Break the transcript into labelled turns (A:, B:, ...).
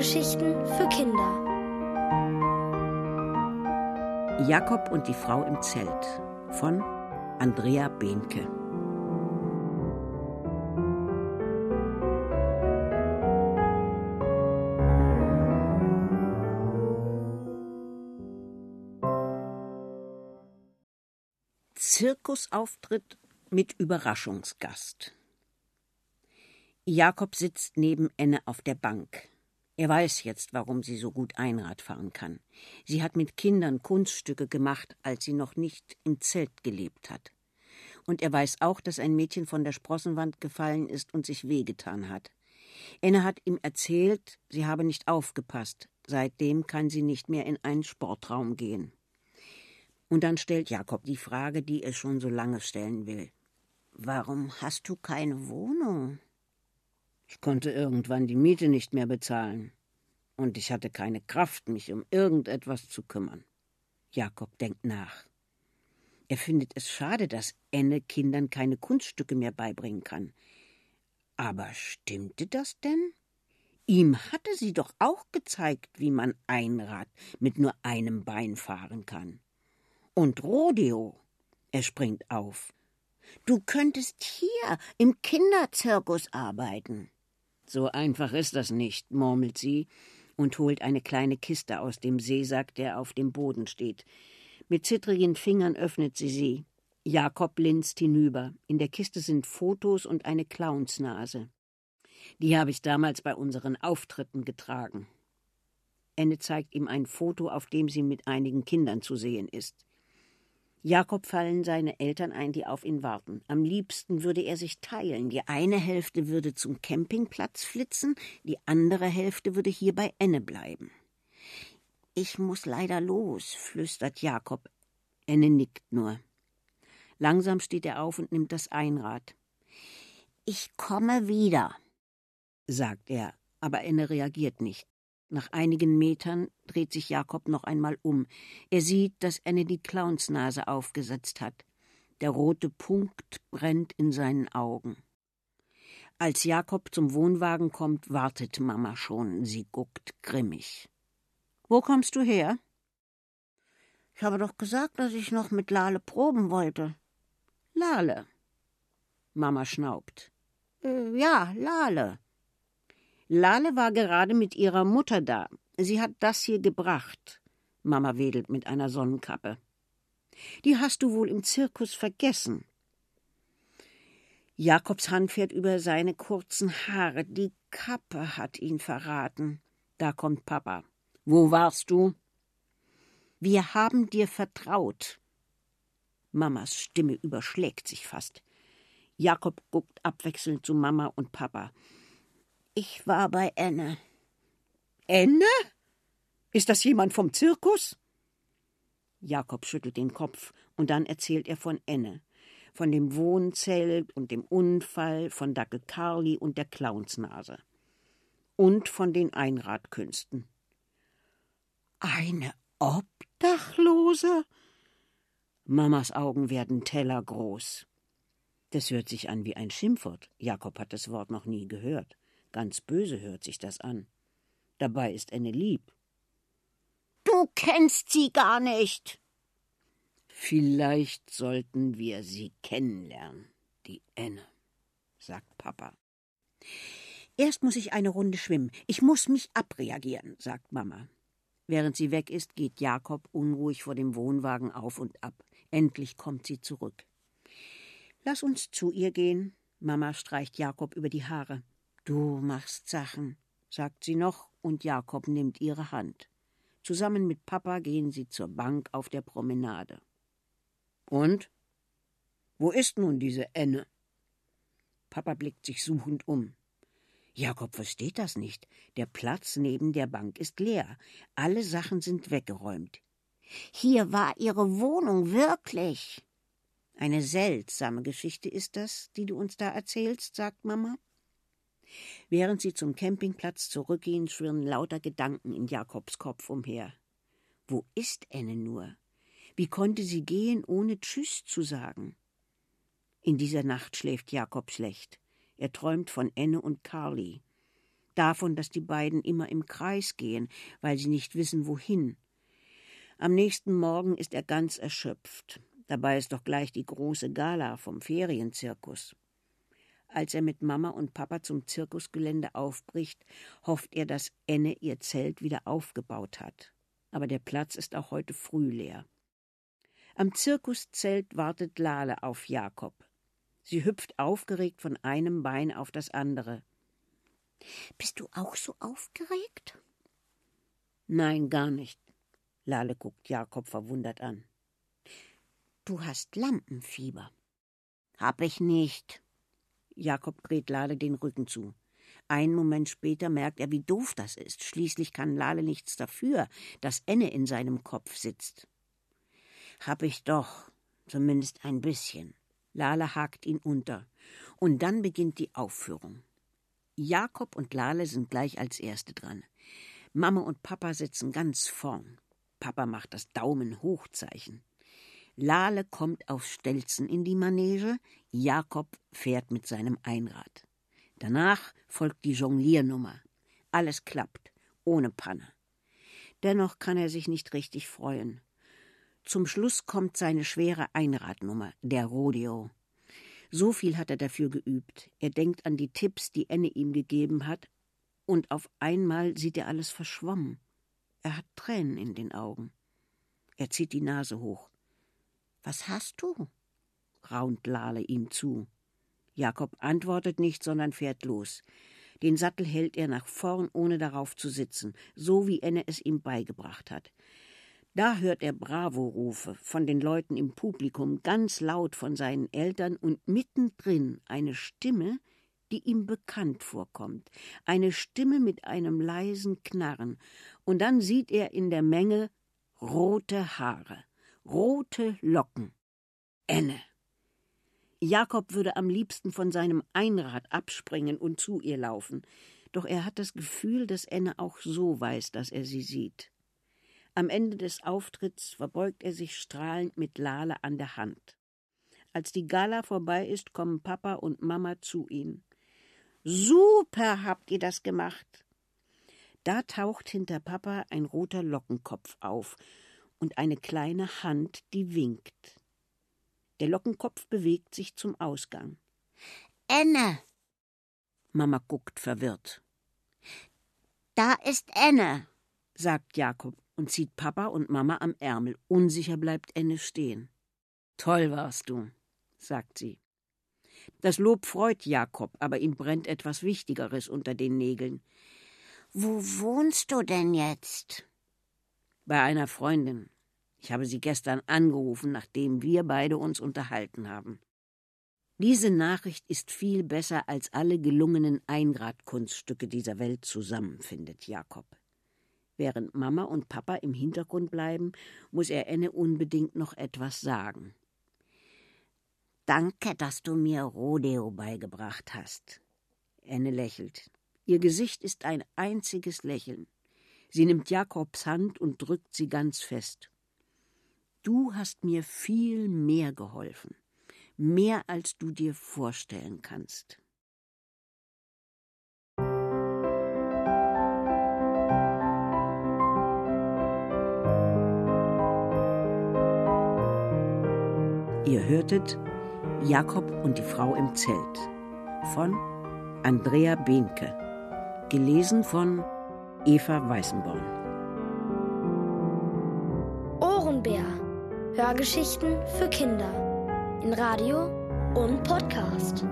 A: Hörgeschichten für Kinder.
B: Jakob und die Frau im Zelt von Andrea Behnke. Zirkusauftritt mit Überraschungsgast. Jakob sitzt neben Enne auf der Bank. Er weiß jetzt, warum sie so gut Einrad fahren kann. Sie hat mit Kindern Kunststücke gemacht, als sie noch nicht im Zelt gelebt hat. Und er weiß auch, dass ein Mädchen von der Sprossenwand gefallen ist und sich wehgetan hat. Enne hat ihm erzählt, sie habe nicht aufgepasst. Seitdem kann sie nicht mehr in einen Sportraum gehen. Und dann stellt Jakob die Frage, die er schon so lange stellen will. Warum hast du keine Wohnung? Ich konnte irgendwann die Miete nicht mehr bezahlen. Und ich hatte keine Kraft, mich um irgendetwas zu kümmern. Jakob denkt nach. Er findet es schade, dass Enne Kindern keine Kunststücke mehr beibringen kann. Aber stimmte das denn? Ihm hatte sie doch auch gezeigt, wie man Einrad mit nur einem Bein fahren kann. Und Rodeo. Er springt auf. Du könntest hier im Kinderzirkus arbeiten. So einfach ist das nicht, murmelt sie und holt eine kleine Kiste aus dem Seesack, der auf dem Boden steht. Mit zittrigen Fingern öffnet sie sie. Jakob linst hinüber. In der Kiste sind Fotos und eine Clownsnase. Die habe ich damals bei unseren Auftritten getragen. Ende zeigt ihm ein Foto, auf dem sie mit einigen Kindern zu sehen ist. Jakob fallen seine Eltern ein, die auf ihn warten. Am liebsten würde er sich teilen. Die eine Hälfte würde zum Campingplatz flitzen, die andere Hälfte würde hier bei Enne bleiben. Ich muss leider los, flüstert Jakob. Enne nickt nur. Langsam steht er auf und nimmt das Einrad. Ich komme wieder, sagt er, aber Enne reagiert nicht. Nach einigen Metern dreht sich Jakob noch einmal um. Er sieht, dass Anne die Clownsnase aufgesetzt hat. Der rote Punkt brennt in seinen Augen. Als Jakob zum Wohnwagen kommt, wartet Mama schon. Sie guckt grimmig. Wo kommst du her? Ich habe doch gesagt, dass ich noch mit Lale proben wollte. Lale. Mama schnaubt. Äh, ja, Lale. Lale war gerade mit ihrer Mutter da. Sie hat das hier gebracht. Mama wedelt mit einer Sonnenkappe. Die hast du wohl im Zirkus vergessen. Jakobs Hand fährt über seine kurzen Haare. Die Kappe hat ihn verraten. Da kommt Papa. Wo warst du? Wir haben dir vertraut. Mamas Stimme überschlägt sich fast. Jakob guckt abwechselnd zu Mama und Papa. Ich war bei Enne.
C: Enne? Ist das jemand vom Zirkus?
B: Jakob schüttelt den Kopf und dann erzählt er von Enne, von dem Wohnzelt und dem Unfall, von Dackel Carly und der Clownsnase. Und von den Einradkünsten.
C: Eine Obdachlose?
B: Mamas Augen werden tellergroß. Das hört sich an wie ein Schimpfwort. Jakob hat das Wort noch nie gehört. Ganz böse hört sich das an. Dabei ist Enne lieb.
C: Du kennst sie gar nicht.
B: Vielleicht sollten wir sie kennenlernen, die Enne, sagt Papa. Erst muss ich eine Runde schwimmen. Ich muss mich abreagieren, sagt Mama. Während sie weg ist, geht Jakob unruhig vor dem Wohnwagen auf und ab. Endlich kommt sie zurück. Lass uns zu ihr gehen. Mama streicht Jakob über die Haare. Du machst Sachen, sagt sie noch, und Jakob nimmt ihre Hand. Zusammen mit Papa gehen sie zur Bank auf der Promenade. Und? Wo ist nun diese Enne? Papa blickt sich suchend um. Jakob versteht das nicht. Der Platz neben der Bank ist leer. Alle Sachen sind weggeräumt.
C: Hier war Ihre Wohnung wirklich.
B: Eine seltsame Geschichte ist das, die du uns da erzählst, sagt Mama. Während sie zum Campingplatz zurückgehen, schwirren lauter Gedanken in Jakobs Kopf umher. Wo ist Enne nur? Wie konnte sie gehen, ohne Tschüss zu sagen? In dieser Nacht schläft Jakob schlecht. Er träumt von Enne und Carly. davon, dass die beiden immer im Kreis gehen, weil sie nicht wissen, wohin. Am nächsten Morgen ist er ganz erschöpft. Dabei ist doch gleich die große Gala vom Ferienzirkus. Als er mit Mama und Papa zum Zirkusgelände aufbricht, hofft er, dass Enne ihr Zelt wieder aufgebaut hat. Aber der Platz ist auch heute früh leer. Am Zirkuszelt wartet Lale auf Jakob. Sie hüpft aufgeregt von einem Bein auf das andere.
A: Bist du auch so aufgeregt?
B: Nein, gar nicht. Lale guckt Jakob verwundert an.
A: Du hast Lampenfieber.
B: Hab ich nicht. Jakob dreht Lale den Rücken zu. Einen Moment später merkt er, wie doof das ist. Schließlich kann Lale nichts dafür, dass Enne in seinem Kopf sitzt. Hab ich doch, zumindest ein bisschen. Lale hakt ihn unter. Und dann beginnt die Aufführung. Jakob und Lale sind gleich als Erste dran. Mama und Papa sitzen ganz vorn. Papa macht das Daumen-Hochzeichen. Lale kommt auf Stelzen in die Manege, Jakob fährt mit seinem Einrad. Danach folgt die Jongliernummer. Alles klappt, ohne Panne. Dennoch kann er sich nicht richtig freuen. Zum Schluss kommt seine schwere Einradnummer, der Rodeo. So viel hat er dafür geübt. Er denkt an die Tipps, die Enne ihm gegeben hat, und auf einmal sieht er alles verschwommen. Er hat Tränen in den Augen. Er zieht die Nase hoch. Was hast du? raunt Lale ihm zu. Jakob antwortet nicht, sondern fährt los. Den Sattel hält er nach vorn, ohne darauf zu sitzen, so wie Enne es ihm beigebracht hat. Da hört er Bravo-Rufe von den Leuten im Publikum, ganz laut von seinen Eltern und mittendrin eine Stimme, die ihm bekannt vorkommt, eine Stimme mit einem leisen Knarren, und dann sieht er in der Menge rote Haare rote Locken. Enne. Jakob würde am liebsten von seinem Einrad abspringen und zu ihr laufen, doch er hat das Gefühl, dass Enne auch so weiß, dass er sie sieht. Am Ende des Auftritts verbeugt er sich strahlend mit Lale an der Hand. Als die Gala vorbei ist, kommen Papa und Mama zu ihm. Super habt ihr das gemacht. Da taucht hinter Papa ein roter Lockenkopf auf und eine kleine Hand, die winkt. Der Lockenkopf bewegt sich zum Ausgang.
A: Enne!
B: Mama guckt verwirrt.
A: Da ist Enne,
B: sagt Jakob und zieht Papa und Mama am Ärmel. Unsicher bleibt Enne stehen. Toll warst du, sagt sie. Das Lob freut Jakob, aber ihm brennt etwas Wichtigeres unter den Nägeln.
A: Wo wohnst du denn jetzt?
B: Bei einer Freundin. Ich habe sie gestern angerufen, nachdem wir beide uns unterhalten haben. Diese Nachricht ist viel besser als alle gelungenen Einradkunststücke dieser Welt zusammen, findet Jakob. Während Mama und Papa im Hintergrund bleiben, muss er Enne unbedingt noch etwas sagen. Danke, dass du mir Rodeo beigebracht hast. Enne lächelt. Ihr Gesicht ist ein einziges Lächeln. Sie nimmt Jakobs Hand und drückt sie ganz fest. Du hast mir viel mehr geholfen, mehr als du dir vorstellen kannst. Ihr hörtet Jakob und die Frau im Zelt von Andrea Behnke, gelesen von Eva Weißenborn.
D: Ohrenbär. Hörgeschichten für Kinder. In Radio und Podcast.